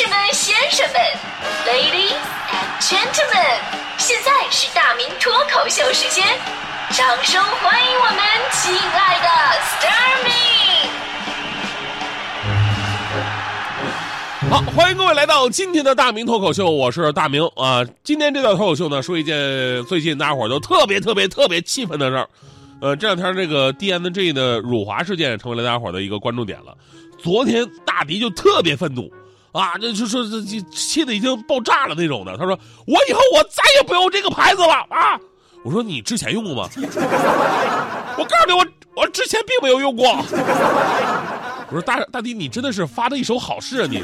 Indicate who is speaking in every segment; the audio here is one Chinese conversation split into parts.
Speaker 1: 士们、先生们，Ladies and Gentlemen，现在是大明脱口秀时间，掌声欢迎我们亲爱的 s t a r m y
Speaker 2: 好，欢迎各位来到今天的大明脱口秀，我是大明啊。今天这段脱口秀呢，说一件最近大家伙都特别特别特别气愤的事儿。呃，这两天这个 D N G 的辱华事件成为了大家伙的一个关注点了。昨天大迪就特别愤怒，啊，这就说这气的已经爆炸了那种的。他说：“我以后我再也不用这个牌子了啊！”我说：“你之前用过吗？”我告诉你，我我之前并没有用过。我说：“大大弟，你真的是发的一手好事啊！你。”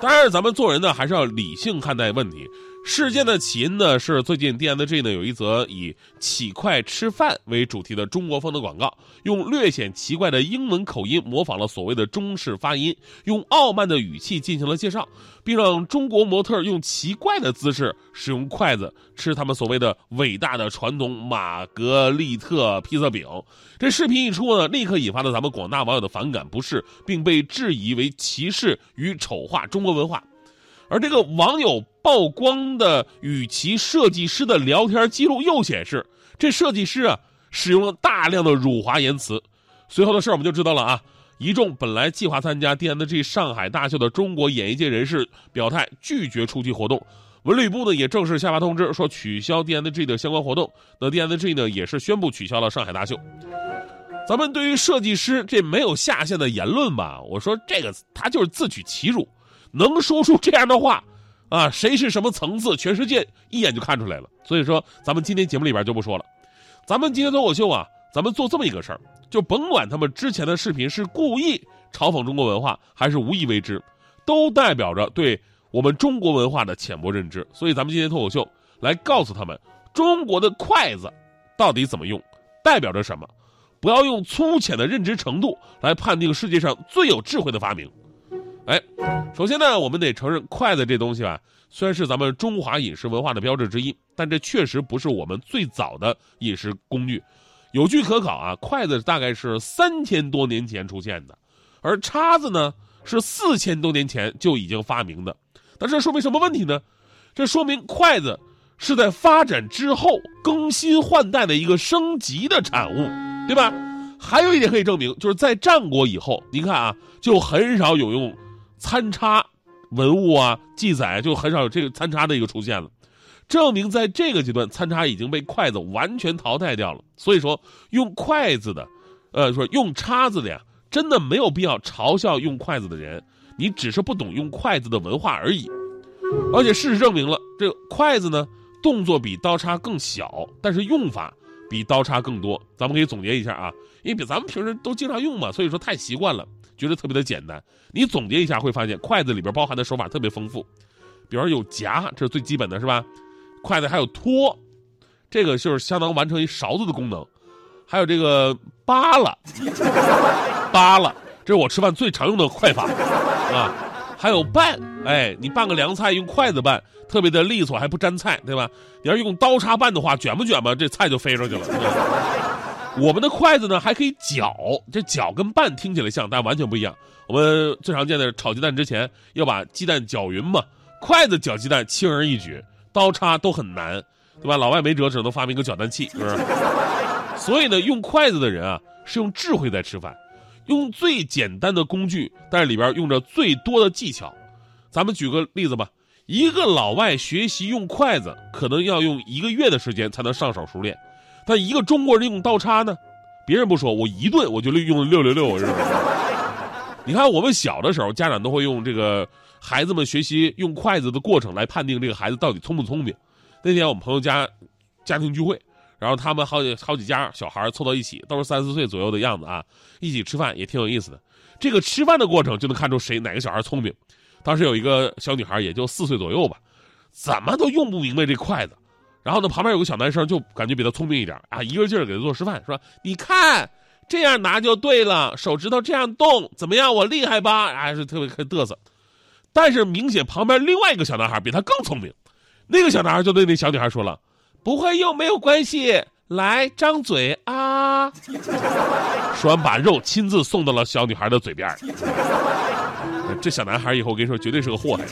Speaker 2: 当然，咱们做人呢，还是要理性看待问题。事件的起因呢，是最近 D N G 呢有一则以“起快吃饭”为主题的中国风的广告，用略显奇怪的英文口音模仿了所谓的中式发音，用傲慢的语气进行了介绍，并让中国模特用奇怪的姿势使用筷子吃他们所谓的伟大的传统玛格丽特披萨饼。这视频一出呢，立刻引发了咱们广大网友的反感不适，并被质疑为歧视与丑化中国文化。而这个网友曝光的与其设计师的聊天记录又显示，这设计师啊使用了大量的辱华言辞。随后的事儿我们就知道了啊，一众本来计划参加 D N G 上海大秀的中国演艺界人士表态拒绝出席活动。文旅部呢也正式下发通知说取消 D N G 的相关活动。那 D N G 呢也是宣布取消了上海大秀。咱们对于设计师这没有下限的言论吧，我说这个他就是自取其辱。能说出这样的话，啊，谁是什么层次，全世界一眼就看出来了。所以说，咱们今天节目里边就不说了。咱们今天脱口秀啊，咱们做这么一个事儿，就甭管他们之前的视频是故意嘲讽中国文化，还是无意为之，都代表着对我们中国文化的浅薄认知。所以，咱们今天脱口秀来告诉他们，中国的筷子到底怎么用，代表着什么，不要用粗浅的认知程度来判定世界上最有智慧的发明。哎，首先呢，我们得承认筷子这东西吧，虽然是咱们中华饮食文化的标志之一，但这确实不是我们最早的饮食工具。有据可考啊，筷子大概是三千多年前出现的，而叉子呢是四千多年前就已经发明的。那这说明什么问题呢？这说明筷子是在发展之后更新换代的一个升级的产物，对吧？还有一点可以证明，就是在战国以后，您看啊，就很少有用。参差文物啊，记载就很少有这个参差的一个出现了，证明在这个阶段参差已经被筷子完全淘汰掉了。所以说，用筷子的，呃，说用叉子的呀，真的没有必要嘲笑用筷子的人，你只是不懂用筷子的文化而已。而且事实证明了，这筷子呢，动作比刀叉更小，但是用法比刀叉更多。咱们可以总结一下啊，因为比咱们平时都经常用嘛，所以说太习惯了。觉得特别的简单，你总结一下会发现，筷子里边包含的手法特别丰富，比如有夹，这是最基本的，是吧？筷子还有托，这个就是相当完成一勺子的功能，还有这个扒拉，扒拉，这是我吃饭最常用的筷法啊。还有拌，哎，你拌个凉菜用筷子拌，特别的利索，还不粘菜，对吧？你要是用刀叉拌的话，卷不卷吧？这菜就飞出去了。我们的筷子呢还可以搅，这搅跟拌听起来像，但完全不一样。我们最常见的炒鸡蛋之前要把鸡蛋搅匀嘛，筷子搅鸡蛋轻而易举，刀叉都很难，对吧？老外没辙，只能发明个搅蛋器，是不是？所以呢，用筷子的人啊是用智慧在吃饭，用最简单的工具，但是里边用着最多的技巧。咱们举个例子吧，一个老外学习用筷子，可能要用一个月的时间才能上手熟练。但一个中国人用刀叉呢，别人不说，我一顿我就用六六六，是吧？你看我们小的时候，家长都会用这个孩子们学习用筷子的过程来判定这个孩子到底聪不聪明。那天我们朋友家家庭聚会，然后他们好几好几家小孩凑到一起，都是三四岁左右的样子啊，一起吃饭也挺有意思的。这个吃饭的过程就能看出谁哪个小孩聪明。当时有一个小女孩，也就四岁左右吧，怎么都用不明白这筷子。然后呢，旁边有个小男生，就感觉比他聪明一点啊，一个劲儿给他做示范，说：“你看，这样拿就对了，手指头这样动，怎么样？我厉害吧？”还是特别嘚瑟。但是明显旁边另外一个小男孩比他更聪明，那个小男孩就对那小女孩说了：“不会用没有关系，来张嘴啊！” 说完把肉亲自送到了小女孩的嘴边。这小男孩以后我跟你说，绝对是个祸害。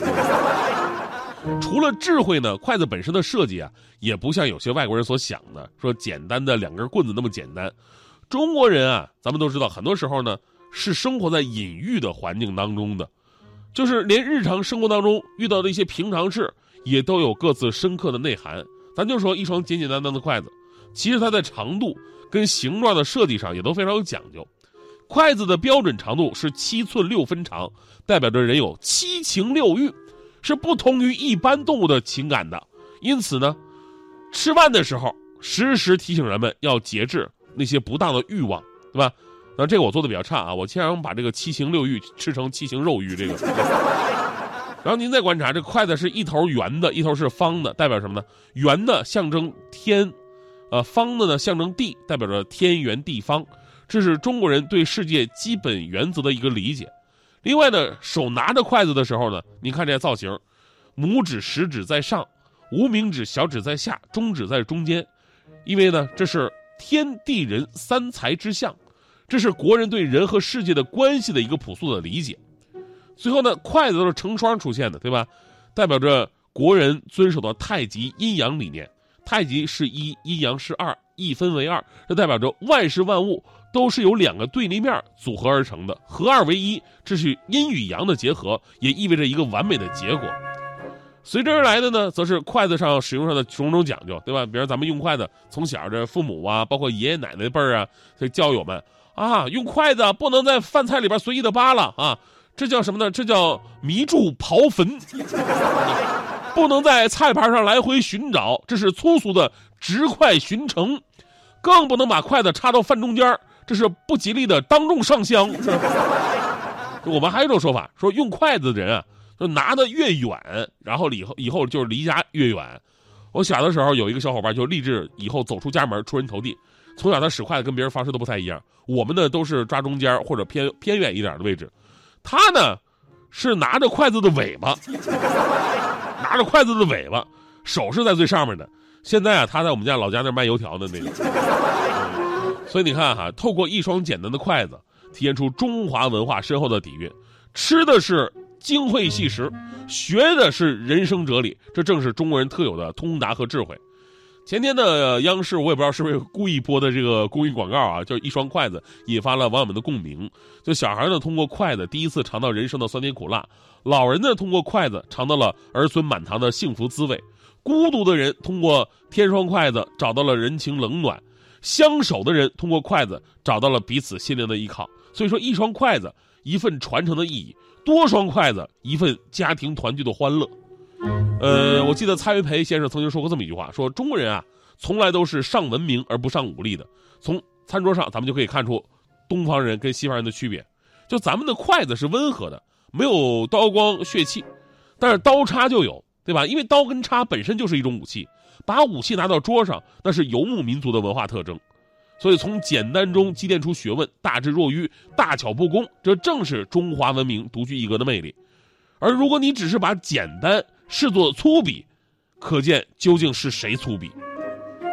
Speaker 2: 除了智慧呢，筷子本身的设计啊，也不像有些外国人所想的，说简单的两根棍子那么简单。中国人啊，咱们都知道，很多时候呢是生活在隐喻的环境当中的，就是连日常生活当中遇到的一些平常事，也都有各自深刻的内涵。咱就说一双简简单单的筷子，其实它在长度跟形状的设计上也都非常有讲究。筷子的标准长度是七寸六分长，代表着人有七情六欲。是不同于一般动物的情感的，因此呢，吃饭的时候时时提醒人们要节制那些不当的欲望，对吧？那这个我做的比较差啊，我经常把这个七情六欲吃成七情肉欲这个。然后您再观察，这筷子是一头圆的，一头是方的，代表什么呢？圆的象征天，呃，方的呢象征地，代表着天圆地方。这是中国人对世界基本原则的一个理解。另外呢，手拿着筷子的时候呢，你看这造型，拇指、食指在上，无名指、小指在下，中指在中间，因为呢，这是天地人三才之象，这是国人对人和世界的关系的一个朴素的理解。最后呢，筷子都是成双出现的，对吧？代表着国人遵守的太极阴阳理念。太极是一，阴阳是二，一分为二，这代表着万事万物。都是由两个对立面组合而成的，合二为一，这是阴与阳的结合，也意味着一个完美的结果。随之而来的呢，则是筷子上使用上的种种讲究，对吧？比如咱们用筷子，从小这父母啊，包括爷爷奶奶辈儿啊，这教友们啊，用筷子不能在饭菜里边随意的扒拉啊，这叫什么呢？这叫迷住刨坟，不能在菜盘上来回寻找，这是粗俗的直筷寻城，更不能把筷子插到饭中间这是不吉利的，当众上香。我们还有一种说法，说用筷子的人啊，就拿得越远，然后以后以后就是离家越远。我小的时候有一个小伙伴就立志以后走出家门出人头地，从小他使筷子跟别人方式都不太一样。我们呢都是抓中间或者偏偏远一点的位置，他呢是拿着筷子的尾巴，拿着筷子的尾巴，手是在最上面的。现在啊，他在我们家老家那卖油条的那个。所以你看哈，透过一双简单的筷子，体现出中华文化深厚的底蕴。吃的是精会细食，学的是人生哲理，这正是中国人特有的通达和智慧。前天的央视，我也不知道是不是故意播的这个公益广告啊，就是一双筷子引发了网友们的共鸣。就小孩呢，通过筷子第一次尝到人生的酸甜苦辣；老人呢，通过筷子尝到了儿孙满堂的幸福滋味；孤独的人通过天双筷子找到了人情冷暖。相守的人通过筷子找到了彼此心灵的依靠，所以说一双筷子一份传承的意义，多双筷子一份家庭团聚的欢乐。呃，我记得蔡元培先生曾经说过这么一句话，说中国人啊，从来都是上文明而不上武力的。从餐桌上咱们就可以看出东方人跟西方人的区别，就咱们的筷子是温和的，没有刀光血气，但是刀叉就有，对吧？因为刀跟叉本身就是一种武器。把武器拿到桌上，那是游牧民族的文化特征，所以从简单中积淀出学问，大智若愚，大巧不工，这正是中华文明独具一格的魅力。而如果你只是把简单视作粗鄙，可见究竟是谁粗鄙，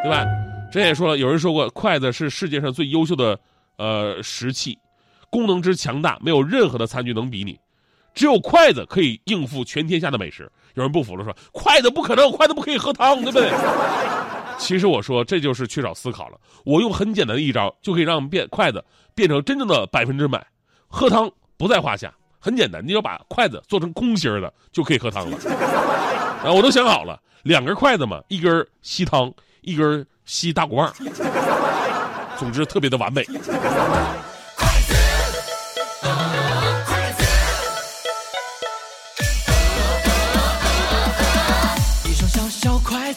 Speaker 2: 对吧？这也说了，有人说过，筷子是世界上最优秀的呃食器，功能之强大，没有任何的餐具能比拟。只有筷子可以应付全天下的美食。有人不服了，说筷子不可能，筷子不可以喝汤，对不对？其实我说这就是缺少思考了。我用很简单的一招就可以让变筷子变成真正的百分之百，喝汤不在话下。很简单，你要把筷子做成空心的，就可以喝汤了。啊，我都想好了，两根筷子嘛，一根吸汤，一根吸大骨棒。总之特别的完美。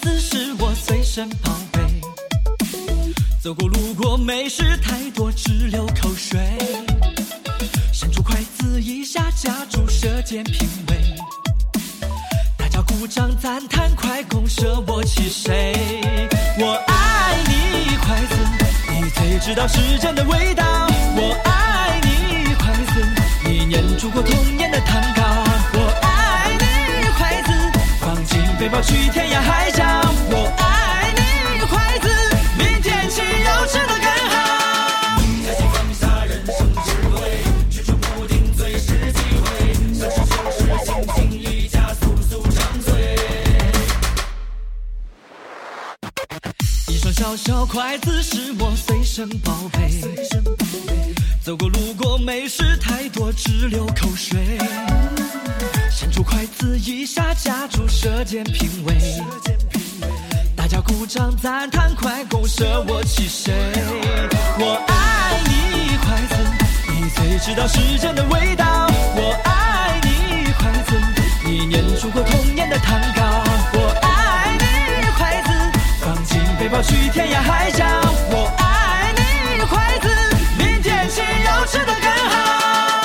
Speaker 3: 子是我随身宝贝，走过路过美食太多，直流口水。伸出筷子一下，夹住舌尖品味。大家鼓掌赞叹，快攻舍我其谁？我爱你筷子，你最知道时间的味道。我爱你筷子，你念出过童年的糖糕。我爱你筷子，放进背包去天涯海角。小小筷子是我随身宝贝，走过路过美食太多，直流口水。伸出筷子一下，夹住舌尖品味。大家鼓掌赞叹，快拱手我起谁？我爱你筷子，你最知道时间的味道。我爱你筷子，你念出过童年的糖糕。我飞跑去天涯海角，我爱你，筷子！明天起要吃的更好。